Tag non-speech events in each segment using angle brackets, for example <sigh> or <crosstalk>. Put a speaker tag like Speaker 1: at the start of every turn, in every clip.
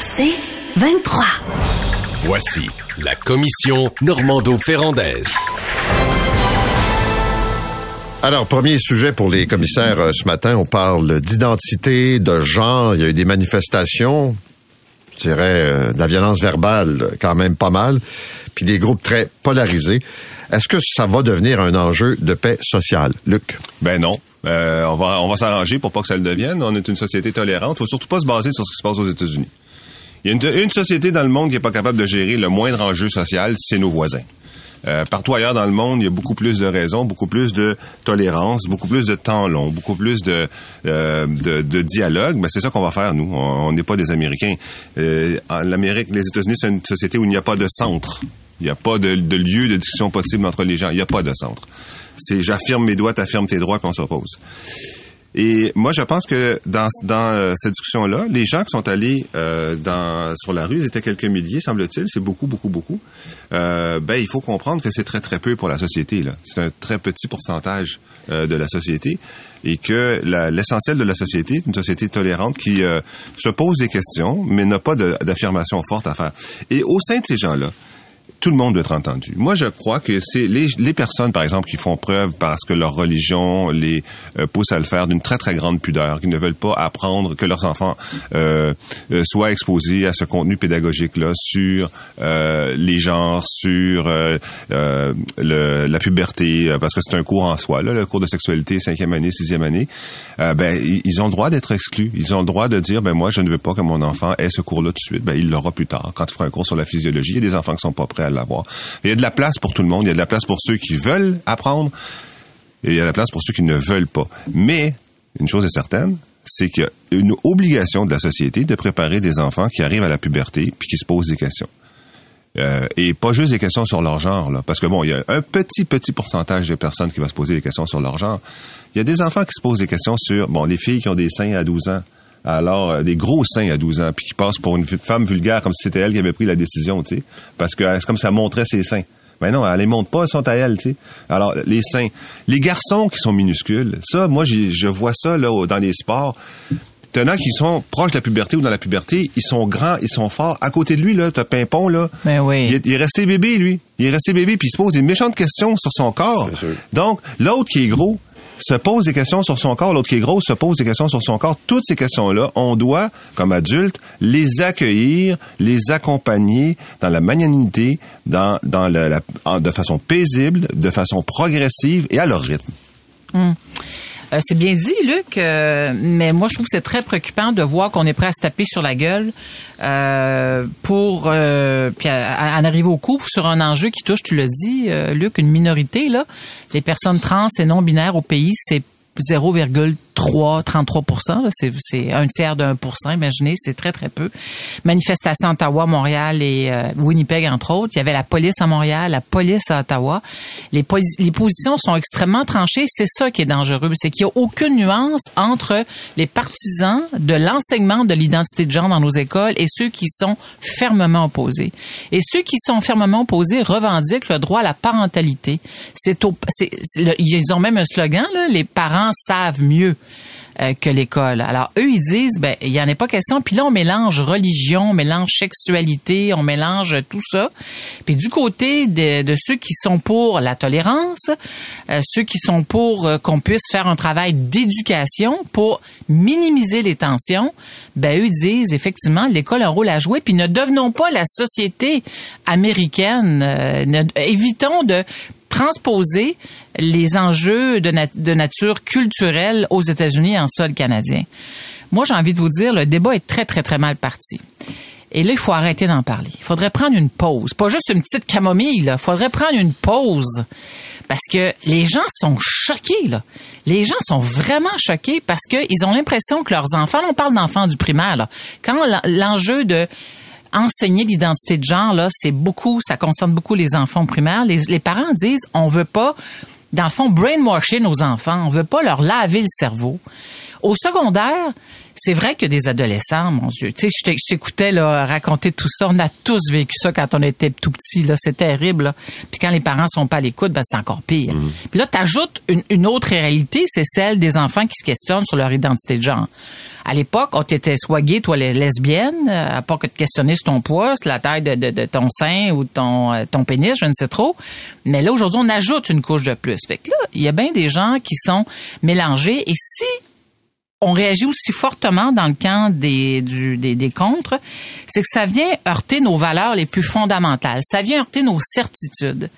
Speaker 1: C'est 23.
Speaker 2: Voici la commission Normando-Ferrandaise.
Speaker 3: Alors, premier sujet pour les commissaires euh, ce matin, on parle d'identité, de genre. Il y a eu des manifestations, je dirais, euh, de la violence verbale quand même pas mal, puis des groupes très polarisés. Est-ce que ça va devenir un enjeu de paix sociale? Luc?
Speaker 4: Ben non. Euh, on va, on va s'arranger pour pas que ça le devienne. On est une société tolérante. Faut surtout pas se baser sur ce qui se passe aux États-Unis. Il y a une, société dans le monde qui est pas capable de gérer le moindre enjeu social, c'est nos voisins. Euh, partout ailleurs dans le monde, il y a beaucoup plus de raisons, beaucoup plus de tolérance, beaucoup plus de temps long, beaucoup plus de, euh, de, de, dialogue. Ben, c'est ça qu'on va faire, nous. On n'est pas des Américains. Euh, L'Amérique, les États-Unis, c'est une société où il n'y a pas de centre. Il n'y a pas de, de, lieu de discussion possible entre les gens. Il n'y a pas de centre. C'est j'affirme mes droits, t'affirmes tes droits, qu'on s'oppose. Et moi, je pense que dans, dans euh, cette discussion-là, les gens qui sont allés euh, dans, sur la rue, ils étaient quelques milliers, semble-t-il, c'est beaucoup, beaucoup, beaucoup. Euh, ben, il faut comprendre que c'est très, très peu pour la société. Là. C'est un très petit pourcentage euh, de la société et que l'essentiel de la société est une société tolérante qui euh, se pose des questions, mais n'a pas d'affirmation forte à faire. Et au sein de ces gens-là, tout le monde doit être entendu. Moi, je crois que c'est les, les, personnes, par exemple, qui font preuve parce que leur religion les euh, pousse à le faire d'une très, très grande pudeur, qui ne veulent pas apprendre que leurs enfants euh, euh soient exposés à ce contenu pédagogique-là sur euh, les genres, sur euh, le, la puberté, parce que c'est un cours en soi, là, le cours de sexualité, cinquième année, sixième année. ben, ils ont le droit d'être exclus. Ils ont le droit de dire, ben moi, je ne veux pas que mon enfant ait ce cours-là tout de suite. Ben, il l'aura plus tard, quand il fera un cours sur la physiologie. Il y a des enfants qui sont pas prêts à Il y a de la place pour tout le monde. Il y a de la place pour ceux qui veulent apprendre. Et il y a de la place pour ceux qui ne veulent pas. Mais, une chose est certaine, c'est qu'il y a une obligation de la société de préparer des enfants qui arrivent à la puberté puis qui se posent des questions. Euh, et pas juste des questions sur leur genre, là, parce que bon, il y a un petit, petit pourcentage de personnes qui va se poser des questions sur leur genre. Il y a des enfants qui se posent des questions sur, bon, les filles qui ont des seins à 12 ans, alors euh, des gros seins à 12 ans, puis qui passent pour une femme vulgaire comme si c'était elle qui avait pris la décision, tu sais, parce que c'est comme ça montrait ses seins. Mais non, elle les montre pas, elles sont à elle, tu sais. Alors, les seins. Les garçons qui sont minuscules, ça, moi, je vois ça, là, dans les sports. T'en as qui sont proches de la puberté ou dans la puberté, ils sont grands, ils sont forts. À côté de lui, là, t'as Pimpon, là.
Speaker 5: Ben oui.
Speaker 4: Il est, il est, resté bébé, lui. Il est resté bébé, puis il se pose des méchantes questions sur son corps. Donc, l'autre qui est gros, se pose des questions sur son corps, l'autre qui est gros se pose des questions sur son corps. Toutes ces questions-là, on doit, comme adultes, les accueillir, les accompagner dans la magnanimité, dans, dans la, de façon paisible, de façon progressive et à leur rythme.
Speaker 5: Hum. Euh, c'est bien dit, Luc, euh, mais moi, je trouve que c'est très préoccupant de voir qu'on est prêt à se taper sur la gueule euh, pour puis à, en arriver au coup sur un enjeu qui touche, tu l'as dit, euh, Luc, une minorité, là. Les personnes trans et non binaires au pays, c'est 0,3 33 c'est un tiers d'un pour cent. Imaginez, c'est très très peu. Manifestation à Ottawa, Montréal et euh, Winnipeg entre autres. Il y avait la police à Montréal, la police à Ottawa. Les, les positions sont extrêmement tranchées. C'est ça qui est dangereux, c'est qu'il n'y a aucune nuance entre les partisans de l'enseignement de l'identité de genre dans nos écoles et ceux qui sont fermement opposés. Et ceux qui sont fermement opposés revendiquent le droit à la parentalité. C'est ils ont même un slogan là, les parents savent mieux. Euh, que l'école. Alors eux ils disent ben il y en a pas question puis là on mélange religion, on mélange sexualité, on mélange tout ça. Puis du côté de, ceux qui sont pour la tolérance, euh, ceux qui sont pour euh, qu'on puisse faire un travail d'éducation pour minimiser les tensions, ben eux disent effectivement l'école a un rôle à jouer puis ne devenons pas la société américaine, évitons de transposer les enjeux de, nature culturelle aux États-Unis en sol canadien. Moi, j'ai envie de vous dire, le débat est très, très, très mal parti. Et là, il faut arrêter d'en parler. Il faudrait prendre une pause. Pas juste une petite camomille. Il faudrait prendre une pause. Parce que les gens sont choqués, là. Les gens sont vraiment choqués parce qu'ils ont l'impression que leurs enfants, on parle d'enfants du primaire. Quand l'enjeu de enseigner l'identité de genre, là, c'est beaucoup, ça concerne beaucoup les enfants primaires. Les, les parents disent, on veut pas, dans le fond, brainwasher nos enfants. On veut pas leur laver le cerveau. Au secondaire, c'est vrai que des adolescents, mon Dieu. Tu sais, je t'é- je t'écoutais là, raconter tout ça. On a tous vécu ça quand on était tout petit. Là, c'est terrible. là. Puis quand les parents sont pas à l'écoute, ben c'est encore pire. Puis là, t'ajoutes une, une autre réalité, c'est celle des enfants qui se questionnent sur leur identité de genre. À l'époque, on t'était soit gay, toi les- lesbienne, euh, à part que de questionner sur ton poids, sur la taille de, de- de ton sein ou ton, euh, ton pénis, je ne sais trop. Mais là, aujourd'hui, on ajoute une couche de plus. Fait que là, il y a bien des gens qui sont mélangés. Et si on réagit aussi fortement dans le camp des, du, des, des contres, c'est que ça vient heurter nos valeurs les plus fondamentales. Ça vient heurter nos certitudes.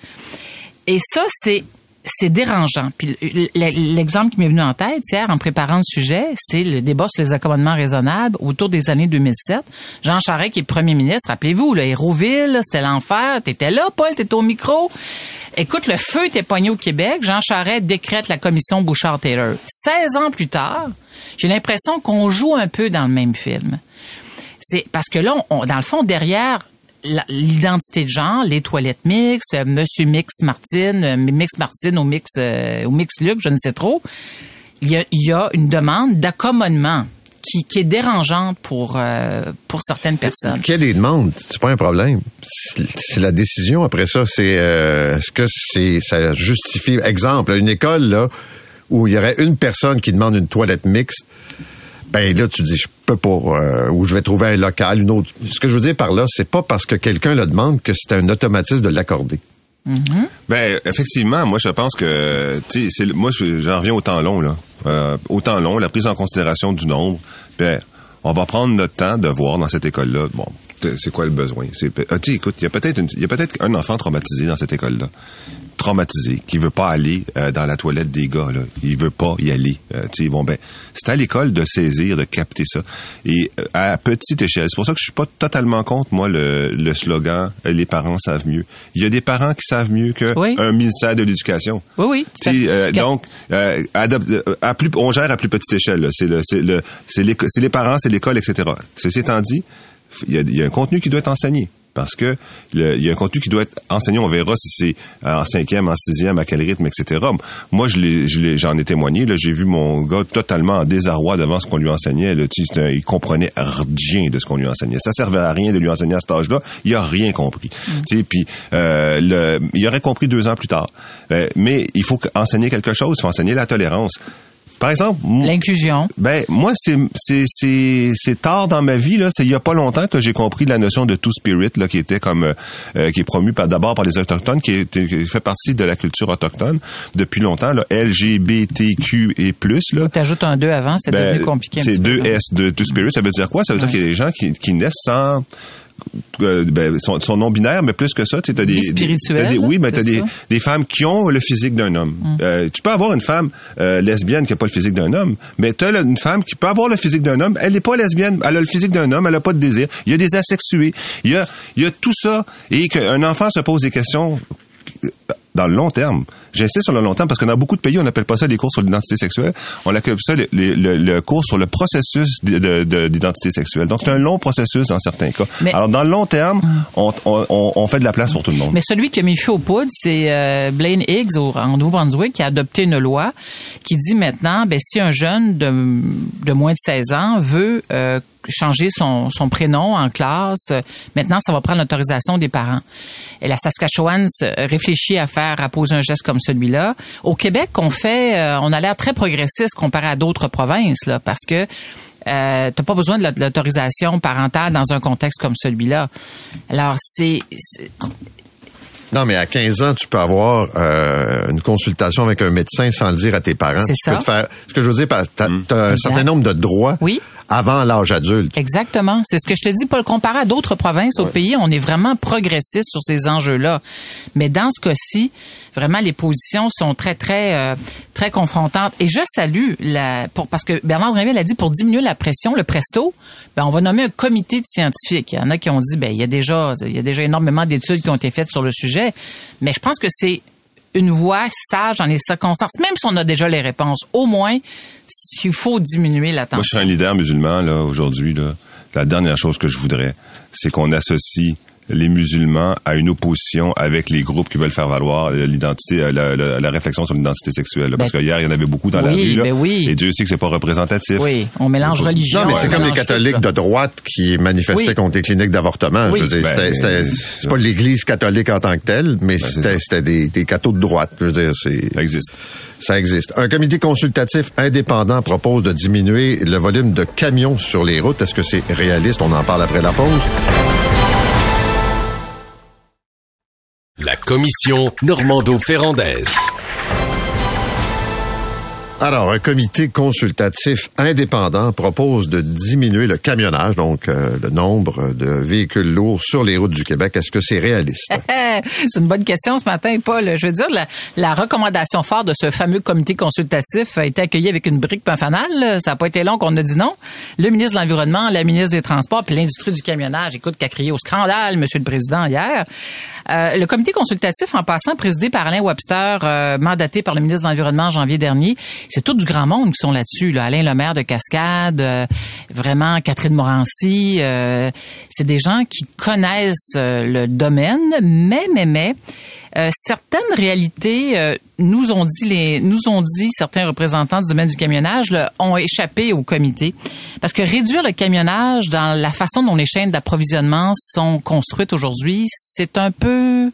Speaker 5: Et ça, c'est c'est dérangeant. Puis l- l'exemple qui m'est venu en tête hier en préparant le sujet, c'est le débat sur les accommodements raisonnables autour des années 2007. Jean Charest qui est premier ministre, rappelez-vous, le Hérouville, c'était l'enfer. T'étais là, Paul, t'étais au micro. Écoute, le feu était poigné au Québec. Jean Charest décrète la commission Bouchard-Taylor. 16 ans plus tard, j'ai l'impression qu'on joue un peu dans le même film. C'est parce que là, on- dans le fond, derrière l'identité de genre, les toilettes mixtes, euh, Monsieur Mix Martine, euh, Mix Martine ou Mix euh, Mix Luc, je ne sais trop. Il y a, il y a une demande d'accommodement qui, qui est dérangeante pour euh, pour certaines personnes.
Speaker 3: Qu'il y ait des demandes, c'est pas un problème. C'est c'est la décision après ça. C'est euh, est-ce que c'est ça justifie exemple une école là où il y aurait une personne qui demande une toilette mixte. Ben là, tu dis, je peux pas, euh, ou je vais trouver un local, une autre. Ce que je veux dire par là, c'est pas parce que quelqu'un le demande que c'est un automatisme de l'accorder.
Speaker 4: Ben effectivement, moi je pense que tu sais, c'est moi je- j'en reviens au temps long là. Euh, au temps long, la prise en considération du nombre. Ben on va prendre notre temps de voir dans cette école là. Bon, c'est quoi le besoin? C'est ah, écoute, il y a peut-être il y a peut-être un enfant traumatisé dans cette école là. Traumatisé, qui veut pas aller euh, dans la toilette des gars là. Il veut pas y aller. Euh, sais, bon ben, c'est à l'école de saisir, de capter ça. Et euh, à petite échelle, c'est pour ça que je suis pas totalement contre moi le, le slogan euh, les parents savent mieux. Il y a des parents qui savent mieux que
Speaker 5: Oui.
Speaker 4: un ministère de l'éducation.
Speaker 5: Oui, oui. fait.
Speaker 4: euh,
Speaker 5: Cap-
Speaker 4: donc, euh, adop- euh, à plus, on gère à plus petite échelle. C'est le, c'est le, c'est les, c'est les parents, c'est l'école, etc. Ceci étant dit, il y, a, il y a un contenu qui doit être enseigné. Parce que le- il y a un contenu qui doit être enseigné. On verra si c'est en cinquième, en sixième, à quel rythme, etc. Moi, je j'en ai témoigné. Là, j'ai vu mon gars totalement en désarroi devant ce qu'on lui enseignait. Là, Tu sais, il comprenait rien de ce qu'on lui enseignait. Ça servait à rien de lui enseigner à cet âge-là. Il a rien compris. Tu sais, puis euh, le, il aurait compris deux ans plus tard. Euh, mais il faut enseigner quelque chose. Il faut enseigner la tolérance. Par exemple,
Speaker 5: L'inclusion.
Speaker 4: ben moi c'est c'est c'est c'est tard dans ma vie là, c'est il y a pas longtemps que j'ai compris la notion de two spirit là qui était comme euh, euh, qui est promu par d'abord par les autochtones qui, est- qui fait partie de la culture autochtone depuis longtemps là LGBTQ et plus là.
Speaker 5: T'ajoutes un 2 avant, c'est
Speaker 4: Ben,
Speaker 5: devenu compliqué.
Speaker 4: C'est
Speaker 5: petit peu,
Speaker 4: deux
Speaker 5: hein.
Speaker 4: S de two spirit, ça veut dire quoi? Ça veut dire qu'il y a des gens qui, qui naissent sans euh, ben, son, son non binaire, mais plus que ça, tu t'as des, des- des- oui, mais
Speaker 5: c'est
Speaker 4: t'as des,
Speaker 5: ça.
Speaker 4: des femmes qui ont le physique d'un homme. Euh, tu peux avoir une femme euh, lesbienne qui a pas le physique d'un homme, mais t'as là une femme qui peut avoir le physique d'un homme, elle n'est pas lesbienne, elle a le physique d'un homme, elle a pas de désir. Il y a des asexués, il y a, il y a tout ça, et qu'un enfant se pose des questions dans le long terme. J'insiste sur le long terme parce que dans beaucoup de pays, on n'appelle pas ça des cours sur l'identité sexuelle. On appelle ça le, le, le- le cours sur le processus de- de- de- d'identité sexuelle. Donc, c'est un long processus dans certains cas.
Speaker 5: Mais-
Speaker 4: Alors, dans le long terme, on, on- on- fait de la place pour tout le monde.
Speaker 5: Mais celui qui a mis le feu aux poudres, c'est euh, Blaine Higgs au, en Nouveau-Brunswick qui a adopté une loi qui dit maintenant, ben, si un jeune de, de moins de 16 ans veut euh, changer son, son prénom en classe, maintenant, ça va prendre l'autorisation des parents. Et la Saskatchewan réfléchit à faire, à poser un geste comme celui-là. Au Québec, on fait, euh, on a l'air très progressiste comparé à d'autres provinces, là, parce que euh, t'as pas besoin de la- de l'autorisation parentale dans un contexte comme celui-là. Alors, c'est,
Speaker 3: Non, mais à 15 ans, tu peux avoir euh, une consultation avec un médecin sans le dire à tes parents.
Speaker 5: C'est ça.
Speaker 3: peux te faire. Ce que je veux dire, tu as, un certain nombre de droits
Speaker 5: Oui.
Speaker 3: Avant l'âge adulte.
Speaker 5: Exactement. C'est ce que je te dis, Paul. Comparé à d'autres provinces, au pays, on est vraiment progressiste sur ces enjeux-là. Mais dans ce cas-ci, vraiment, les positions sont très, très, euh, très confrontantes. Et je salue la, pour, parce que Bernard Drinville a dit pour diminuer la pression, le presto, ben, on va nommer un comité de scientifiques. Il y en a qui ont dit, ben, il y a déjà, il y a déjà énormément d'études qui ont été faites sur le sujet. Mais je pense que c'est une voie sage dans les circonstances, même si on a déjà les réponses. Au moins, il faut diminuer la tension.
Speaker 4: Moi, je suis un leader musulman, là, aujourd'hui, là. La dernière chose que je voudrais, c'est qu'on associe les musulmans à une opposition avec les groupes qui veulent faire valoir l'identité, euh, la, la, la réflexion sur l'identité sexuelle. là. Parce
Speaker 5: Ben,
Speaker 4: que hier, il y en avait beaucoup dans la
Speaker 5: oui,
Speaker 4: rue. Là,
Speaker 5: ben oui.
Speaker 4: Et Dieu sait que c'est pas représentatif.
Speaker 5: Oui, on mélange religion.
Speaker 3: Non, mais c'est comme les catholiques
Speaker 5: tout,
Speaker 3: de droite qui manifestaient
Speaker 5: Oui.
Speaker 3: contre les cliniques d'avortement.
Speaker 5: Oui.
Speaker 3: Je veux dire,
Speaker 4: Ben,
Speaker 3: c'était- c'était- c'est pas l'Église catholique en tant que telle, mais
Speaker 4: c'est
Speaker 3: c'était des, des cathos de droite. Je veux dire, c'est
Speaker 4: Ça existe.
Speaker 3: ça existe. Un comité consultatif indépendant propose de diminuer le volume de camions sur les routes. Est-ce que c'est réaliste? On en parle après la pause.
Speaker 2: Commission Normando-Ferrandaise.
Speaker 3: Alors, un comité consultatif indépendant propose de diminuer le camionnage, donc euh, le nombre de véhicules lourds sur les routes du Québec. Est-ce que c'est réaliste? <laughs>
Speaker 5: C'est une bonne question ce matin, Paul. Je veux dire, la, la recommandation forte de ce fameux comité consultatif a été accueillie avec une brique fanal. Ça n'a pas été long qu'on a dit non. Le ministre de l'Environnement, la ministre des Transports puis l'industrie du camionnage, écoute, qui a crié au scandale, Monsieur le Président, hier. Euh, le comité consultatif, en passant, présidé par Alain Webster, euh, mandaté par le ministre de l'Environnement en janvier dernier, c'est tout du grand monde qui sont là-dessus. Là. Alain Lemaire de Cascade, euh, vraiment Catherine Morancy. euh, c'est des gens qui connaissent euh, le domaine, mais, mais, mais, certaines réalités nous ont dit les nous ont dit certains représentants du domaine du camionnage ont échappé au comité parce que réduire le camionnage dans la façon dont les chaînes d'approvisionnement sont construites aujourd'hui, c'est un peu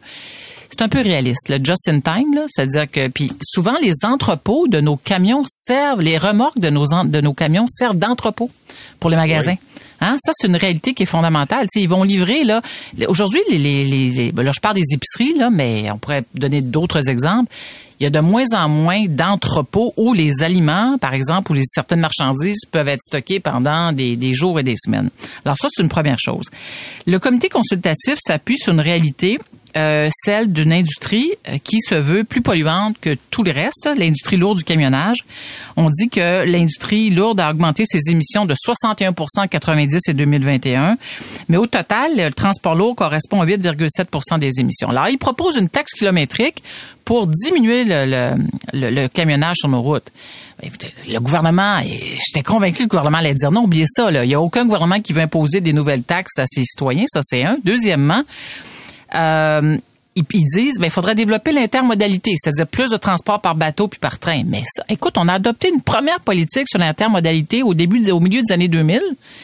Speaker 5: c'est un peu réaliste, le just in time, c'est-à-dire que puis souvent les entrepôts de nos camions servent, les remorques de nos de nos camions servent d'entrepôt pour les magasins. Hein? Ça, c'est une réalité qui est fondamentale. Tu sais, ils vont livrer là. Aujourd'hui, les, les, les, les- ben là, je parle des épiceries là, mais on pourrait donner d'autres exemples. Il y a de moins en moins d'entrepôts où les aliments, par exemple, ou les certaines marchandises peuvent être stockées pendant des, des jours et des semaines. Alors ça, c'est une première chose. Le comité consultatif s'appuie sur une réalité euh, celle d'une industrie euh, qui se veut plus polluante que tout le reste, l'industrie lourde du camionnage. On dit que l'industrie lourde a augmenté ses émissions de 61 en 90 et 2021, mais au total, le transport lourd correspond à 8,7 des émissions. Alors, il propose une taxe kilométrique pour diminuer le, le, le- camionnage sur nos routes. Ben, Le gouvernement, j'étais convaincu que le gouvernement allait dire non, oubliez ça. Là. Il n'y a aucun gouvernement qui veut imposer des nouvelles taxes à ses citoyens, ça c'est un. Deuxièmement, euh, ils, disent ben il faudrait développer l'intermodalité, c'est-à-dire plus de transport par bateau puis par train. Mais ça, écoute, on a adopté une première politique sur l'intermodalité au début, au milieu des années 2000.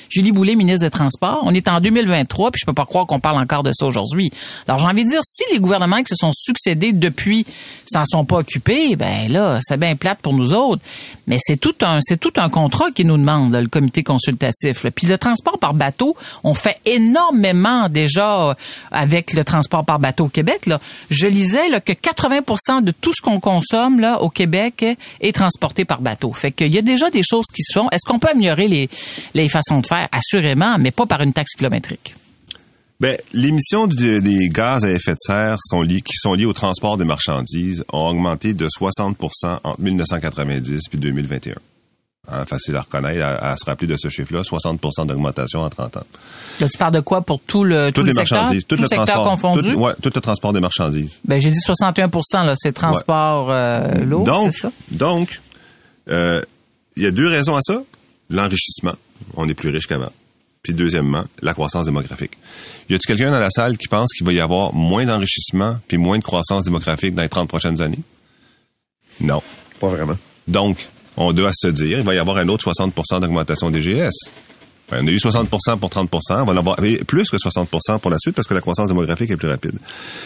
Speaker 5: Julie Boulay, ministre des Transports. On est en 2023 puis je peux pas croire qu'on parle encore de ça aujourd'hui. Alors j'ai envie de dire, si les gouvernements qui se sont succédés depuis s'en sont pas occupés, ben là c'est bien plate pour nous autres. Mais c'est tout un c'est tout un contrat qui nous demande là, le comité consultatif. là. Puis le transport par bateau, on fait énormément déjà avec le transport par bateau au Québec. Je lisais que 80% de tout ce qu'on consomme au Québec est transporté par bateau. Fait qu'il y a déjà des choses qui se font. Est-ce qu'on peut améliorer les, façons de faire? Assurément, mais pas par une taxe kilométrique.
Speaker 4: Ben, l'émission des gaz à effet de serre qui sont liées au transport des marchandises ont augmenté de 60% entre 1990 puis 2021. Hein, facile à reconnaître, à, à se rappeler de ce chiffre-là, 60 d'augmentation en 30 ans.
Speaker 5: Là, tu parles de quoi pour tout le, tout le secteur?
Speaker 4: marchandises, tout, le
Speaker 5: secteur
Speaker 4: transport,
Speaker 5: confondu?
Speaker 4: tout, ouais, tout le transport des marchandises.
Speaker 5: Ben, j'ai dit 61 là, c'est transport euh, lourd,
Speaker 4: donc,
Speaker 5: c'est ça?
Speaker 4: donc, euh, il y a deux raisons à ça. L'enrichissement. On est plus riche qu'avant. Puis deuxièmement, la croissance démographique. Y a-t-il quelqu'un dans la salle qui pense qu'il va y avoir moins d'enrichissement puis moins de croissance démographique dans les 30 prochaines années? Non.
Speaker 3: Pas vraiment.
Speaker 4: Donc, on doit se dire, il va y avoir un autre 60% d'augmentation des GS. Ben, on a eu 60% pour 30 on va en avoir plus que 60% pour la suite parce que la croissance démographique est plus rapide.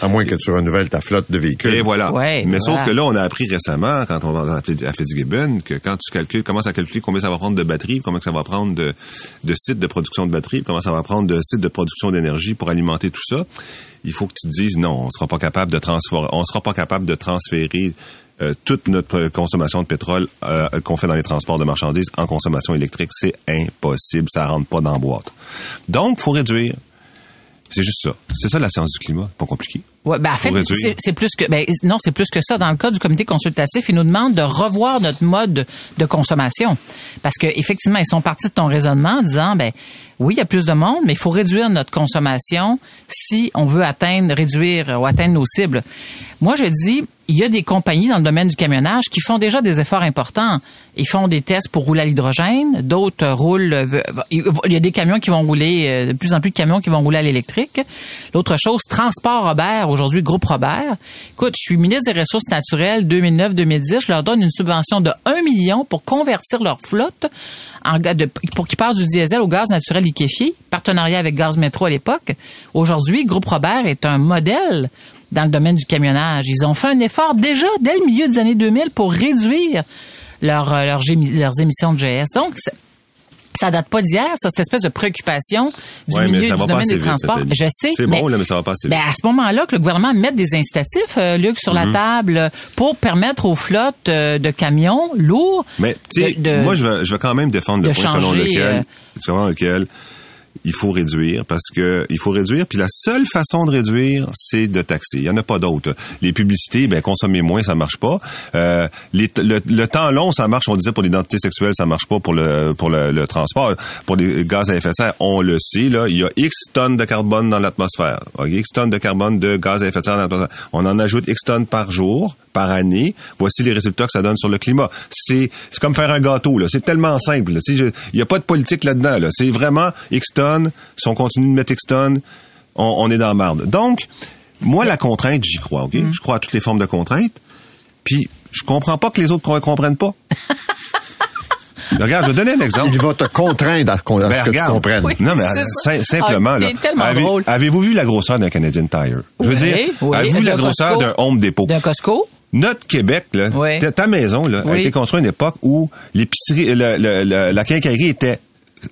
Speaker 3: À moins que tu renouvelles ta flotte de véhicules.
Speaker 4: Et voilà.
Speaker 5: Ouais,
Speaker 4: Mais
Speaker 5: voilà.
Speaker 4: sauf que là, on a appris récemment, quand on va à Fitz- à Fitzgibbon, que quand tu calcules, commences à calculer combien ça va prendre de batteries, combien ça va prendre de, de sites de production de batteries, comment ça va prendre de sites de production d'énergie pour alimenter tout ça, il faut que tu te dises non, on sera pas capable de transférer, on sera pas capable de transférer euh, toute notre consommation de pétrole euh, qu'on fait dans les transports de marchandises en consommation électrique. C'est impossible, ça rentre pas dans la boîte. Donc, faut réduire. C'est juste ça. C'est ça la science du climat, pas compliqué.
Speaker 5: Ouais, ben en fait, c'est plus que ben non, c'est plus que ça. Dans le cas du comité consultatif, ils nous demandent de revoir notre mode de consommation, parce que effectivement, ils sont partis de ton raisonnement en disant, ben oui, il y a plus de monde, mais il faut réduire notre consommation si on veut atteindre, réduire ou atteindre nos cibles. Moi, je dis, il y a des compagnies dans le domaine du camionnage qui font déjà des efforts importants. Ils font des tests pour rouler à l'hydrogène, d'autres roulent. euh, Il y a des camions qui vont rouler, euh, de plus en plus de camions qui vont rouler à l'électrique. L'autre chose, Transport Robert, aujourd'hui Groupe Robert. Écoute, je suis ministre des Ressources naturelles 2009-2010. Je leur donne une subvention de 1 million pour convertir leur flotte en, de- pour qu'ils passent du diesel au gaz naturel liquéfié. Partenariat avec Gaz Métro à l'époque. Aujourd'hui, Groupe Robert est un modèle dans le domaine du camionnage. Ils ont fait un effort déjà dès le milieu des années 2000 pour réduire leur, euh, leurs, émissions de GS. Donc, ça date pas d'hier, ça, cette espèce de préoccupation du
Speaker 4: Ouais,
Speaker 5: milieu du domaine des transports. Je sais.
Speaker 4: C'est bon, là, mais ça va pas assez
Speaker 5: ben, à ce moment-là, que le gouvernement mette des incitatifs, euh, Luc, sur
Speaker 4: Mhm.
Speaker 5: la table euh, pour permettre aux flottes euh, de camions lourds
Speaker 4: Mais tu sais, moi je vais, je vais quand même défendre le point selon lequel,
Speaker 5: euh,
Speaker 4: selon lequel il faut réduire parce que il faut réduire puis la seule façon de réduire c'est de taxer. Il y en a pas d'autre. Les publicités ben consommer moins ça marche pas. Euh, le, temps long ça marche on disait pour l'identité sexuelle ça marche pas pour le pour le, transport pour les gaz à effet de serre on le sait là il y a X tonnes de carbone dans l'atmosphère. X tonnes de carbone de gaz à effet de serre dans l'atmosphère. On en ajoute X tonnes par jour par année. Voici les résultats que ça donne sur le climat. C'est c'est comme faire un gâteau là. C'est tellement simple. Il n'y a pas de politique là-dedans. Là. C'est vraiment X tonnes. Si on continue de mettre tonnes, on, on est dans la marde. Donc, moi, la contrainte, j'y crois. ok? Je crois à toutes les formes de contraintes. Puis, je comprends pas que les autres ne comprennent pas. <laughs> Regarde, je vais donner un exemple.
Speaker 3: Il va te contraindre à,
Speaker 4: Ben,
Speaker 3: ce que
Speaker 4: regarde.
Speaker 3: tu comprennes.
Speaker 5: Oui.
Speaker 4: Non, mais
Speaker 5: c'est
Speaker 4: sim-
Speaker 5: ça.
Speaker 4: simplement,
Speaker 5: Ah,
Speaker 4: là.
Speaker 5: t'es tellement
Speaker 4: avez,
Speaker 5: drôle.
Speaker 4: Avez-vous vu la grosseur d'un Canadian Tire? Je veux
Speaker 5: Oui,
Speaker 4: dire,
Speaker 5: oui.
Speaker 4: avez-vous vu la grosseur d'un Home Depot?
Speaker 5: d'un Costco?
Speaker 4: Notre Québec, là,
Speaker 5: Oui.
Speaker 4: ta- maison, là, a été construite à une époque où l'épicerie, le- le- le- la quincaillerie était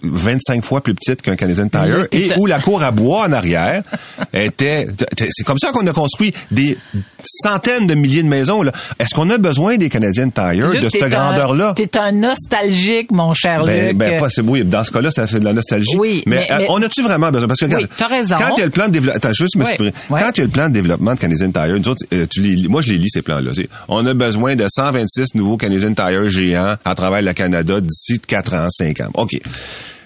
Speaker 4: 25 fois plus petite qu'un Canadian Tire
Speaker 5: Là,
Speaker 4: et où la cour à bois en arrière était c'est comme ça qu'on a construit des centaines de milliers de maisons là. Est-ce qu'on a besoin des Canadian Tire
Speaker 5: Luc,
Speaker 4: de cette grandeur là
Speaker 5: T'es un nostalgique, mon cher
Speaker 4: ben,
Speaker 5: Luc.
Speaker 4: ben, pas, c'est, oui, dans ce cas-là, ça fait de la nostalgie.
Speaker 5: Oui,
Speaker 4: mais,
Speaker 5: mais-
Speaker 4: euh,
Speaker 5: mais-
Speaker 4: on a-tu vraiment besoin? Parce que,
Speaker 5: Oui, t'as raison.
Speaker 4: Quand il y a le plan de développement, juste
Speaker 5: Oui.
Speaker 4: Quand il y a le plan de développement de Canadian Tire, nous autres, euh, tu les moi, je les lis, ces plans-là. tu sais. On a besoin de 126 nouveaux Canadian Tire géants à travers le Canada d'ici 4 ans, 5 ans. OK.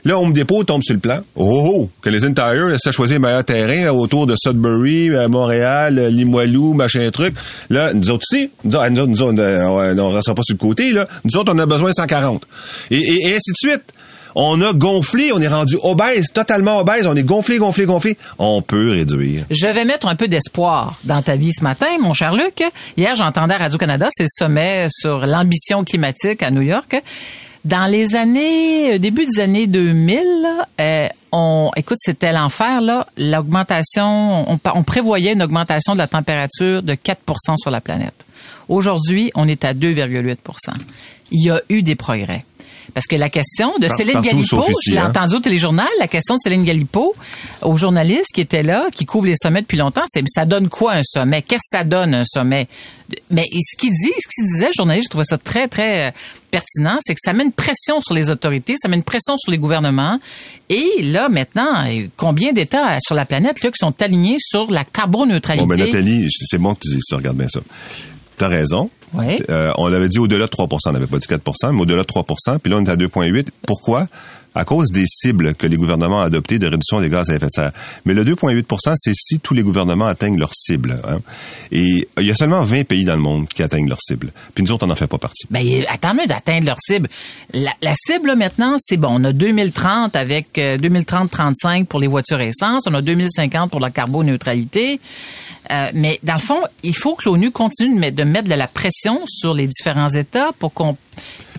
Speaker 4: Là, Home Depot tombe sur le plan. Oh, oh, Canadian Tire, ça choisit le meilleur terrain autour de Sudbury, euh, Montréal, euh, Limoilou, machin truc. Là, nous autres aussi, nous autres, nous euh, on, on restera pas sur le côté, là. Nous autres, on a besoin de 140. Et, et, et ainsi de suite. On a gonflé, on est rendu obèse, totalement obèse, on est gonflé, gonflé, gonflé. On peut réduire.
Speaker 5: Je vais mettre un peu d'espoir dans ta vie ce matin, mon cher Luc. Hier, j'entendais à Radio-Canada, c'est le sommet sur l'ambition climatique à New York. Dans les années, euh, début des années 2000, là, euh, on, écoute, c'était l'enfer, là. L'augmentation, on prévoyait une augmentation de la température de 4% sur la planète. Aujourd'hui, on est à 2,8% Il y a eu des progrès. Parce que la question de
Speaker 4: Par-
Speaker 5: Céline
Speaker 4: ici,
Speaker 5: je l'ai
Speaker 4: hein.
Speaker 5: entendu au téléjournal, la question de Céline Galipo aux journalistes qui étaient là, qui couvrent les sommets depuis longtemps, c'est ça donne quoi un sommet? Qu'est-ce que ça donne un sommet? Mais ce qu'il dit, ce qu'il disait, le journaliste, je trouvais ça très, très euh, pertinent, c'est que ça met une pression sur les autorités, ça met une pression sur les gouvernements. Et là, maintenant, euh, combien d'États sur la planète là, qui sont alignés sur la carboneutralité?
Speaker 4: Bon, ben, Nathalie, c'est bon que tu dises ça, regarde bien ça. T'as raison.
Speaker 5: Oui.
Speaker 4: Euh, on avait dit au-delà de 3% on n'avait pas dit 4% mais au-delà de 3% puis là, on est à 2,8 Pourquoi? À cause des cibles que les gouvernements ont adoptées de réduction des gaz à effet de serre. Mais le 2,8% c'est si tous les gouvernements atteignent leurs cibles. hein. Et il y a seulement 20 pays dans le monde qui atteignent leurs cibles. Puis nous autres, on n'en fait pas partie.
Speaker 5: Ben, attends d'atteindre leur cible. La, cible, là, maintenant, c'est bon. On a 2030 avec euh, 2030-35 pour les voitures essence. On a 2050 pour la carboneutralité. Euh, mais dans le fond, il faut que l'ONU continue de mettre, de la pression sur les différents États pour qu'on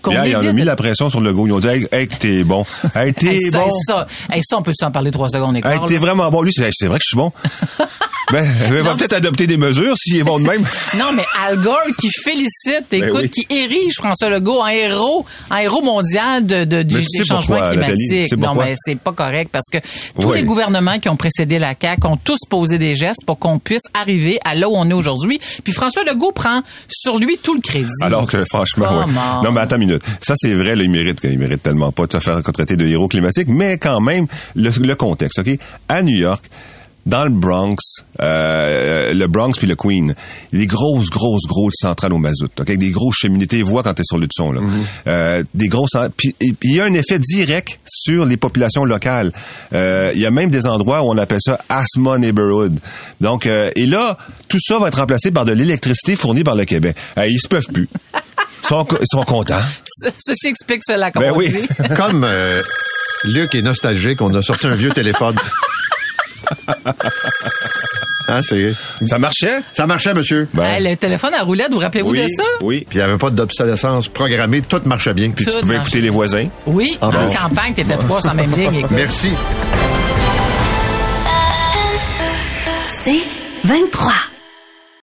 Speaker 4: Là, il en a
Speaker 5: évite
Speaker 4: mis
Speaker 5: de-
Speaker 4: la pression sur le go. Ils ont dit, hey, hey, t'es bon. Hey, t'es
Speaker 5: Hey,
Speaker 4: bon.
Speaker 5: ça, hey, ça, on peut en parler trois secondes et
Speaker 4: Hey, t'es vraiment bon. Lui, c'est hey, c'est vrai que je suis bon. <laughs> ben, il va
Speaker 5: Non,
Speaker 4: peut-être adopter des mesures s'il est bon de même. <laughs>
Speaker 5: Non, mais Al Gore qui félicite, écoute,
Speaker 4: Ben oui.
Speaker 5: qui érige François Legault en héros, en héros mondial de, de, du- des changements
Speaker 4: pourquoi,
Speaker 5: climatiques. Non, mais c'est pas correct parce que tous
Speaker 4: Oui.
Speaker 5: les gouvernements qui ont précédé la CAQ ont tous posé des gestes pour qu'on puisse arriver à là où on est aujourd'hui. Puis François Legault prend sur lui tout le crédit.
Speaker 4: Alors que franchement, ouais. Non mais attends une minute. Ça c'est vrai, là, il mérite, il mérite tellement pas de se faire traiter de héros climatique, mais quand même le, le contexte, ok? À New York, dans le Bronx, euh, le Bronx puis le Queen, des grosses, grosses, grosses centrales au mazout, ok, avec des grosses cheminées. Tu vois quand t'es sur le son, là. Euh, des grosses, puis il y a un effet direct sur les populations locales. Euh, Il y a même des endroits où on appelle ça asthma neighborhood. Donc, et là, tout ça va être remplacé par de l'électricité fournie par le Québec. Ils se peuvent plus. <laughs> Ils sont, ils sont contents.
Speaker 5: Ce- Ceci explique cela, comme
Speaker 4: Ben
Speaker 5: on
Speaker 4: oui.
Speaker 5: dit. <laughs>
Speaker 3: Comme euh, Luc est nostalgique, on a sorti un vieux téléphone. <laughs> Hein, c'est...
Speaker 4: Ça marchait?
Speaker 3: Ça marchait, monsieur.
Speaker 4: Ben,
Speaker 5: Hey, le téléphone à roulette, vous rappelez-vous
Speaker 4: oui,
Speaker 5: de ça?
Speaker 4: oui.
Speaker 3: Puis il n'y avait pas d'obsolescence programmée, tout marchait bien.
Speaker 4: Puis tu
Speaker 5: Tout
Speaker 4: pouvais écouter les voisins.
Speaker 5: Oui,
Speaker 3: Ah
Speaker 5: en
Speaker 3: bon.
Speaker 5: campagne, t'étais trois sur la même ligne. écoute.
Speaker 3: Merci.
Speaker 1: C'est 23.